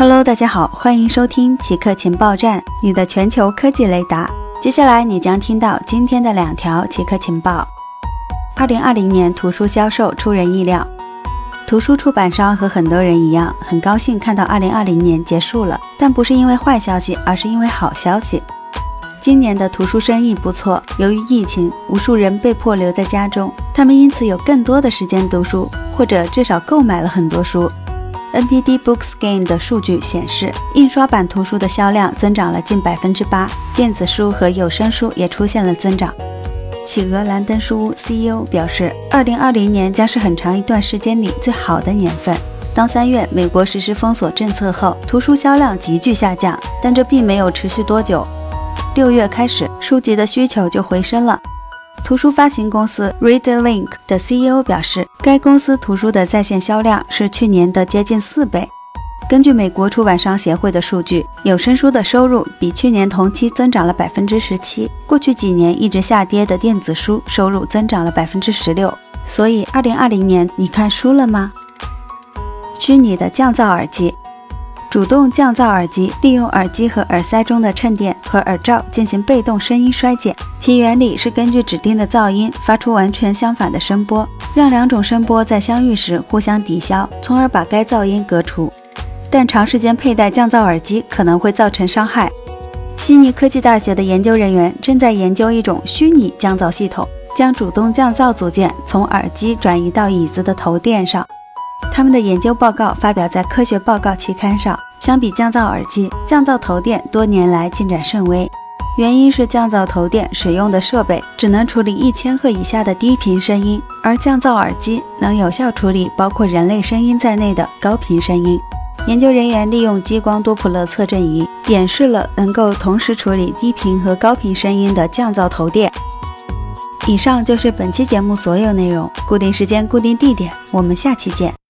Hello，大家好，欢迎收听奇客情报站，你的全球科技雷达。接下来你将听到今天的两条奇客情报。二零二零年图书销售出人意料，图书出版商和很多人一样，很高兴看到二零二零年结束了，但不是因为坏消息，而是因为好消息。今年的图书生意不错，由于疫情，无数人被迫留在家中，他们因此有更多的时间读书，或者至少购买了很多书。NPD Books Gain 的数据显示，印刷版图书的销量增长了近百分之八，电子书和有声书也出现了增长。企鹅兰登书屋 CEO 表示，二零二零年将是很长一段时间里最好的年份。当三月美国实施封锁政策后，图书销量急剧下降，但这并没有持续多久。六月开始，书籍的需求就回升了。图书发行公司 ReadLink 的 CEO 表示，该公司图书的在线销量是去年的接近四倍。根据美国出版商协会的数据，有声书的收入比去年同期增长了百分之十七。过去几年一直下跌的电子书收入增长了百分之十六。所以，二零二零年你看书了吗？虚拟的降噪耳机。主动降噪耳机利用耳机和耳塞中的衬垫和耳罩进行被动声音衰减，其原理是根据指定的噪音发出完全相反的声波，让两种声波在相遇时互相抵消，从而把该噪音隔除。但长时间佩戴降噪耳机可能会造成伤害。悉尼科技大学的研究人员正在研究一种虚拟降噪系统，将主动降噪组件从耳机转移到椅子的头垫上。他们的研究报告发表在《科学报告》期刊上。相比降噪耳机，降噪头垫多年来进展甚微。原因是降噪头垫使用的设备只能处理一千赫以下的低频声音，而降噪耳机能有效处理包括人类声音在内的高频声音。研究人员利用激光多普勒测振仪演示了能够同时处理低频和高频声音的降噪头垫。以上就是本期节目所有内容。固定时间，固定地点，我们下期见。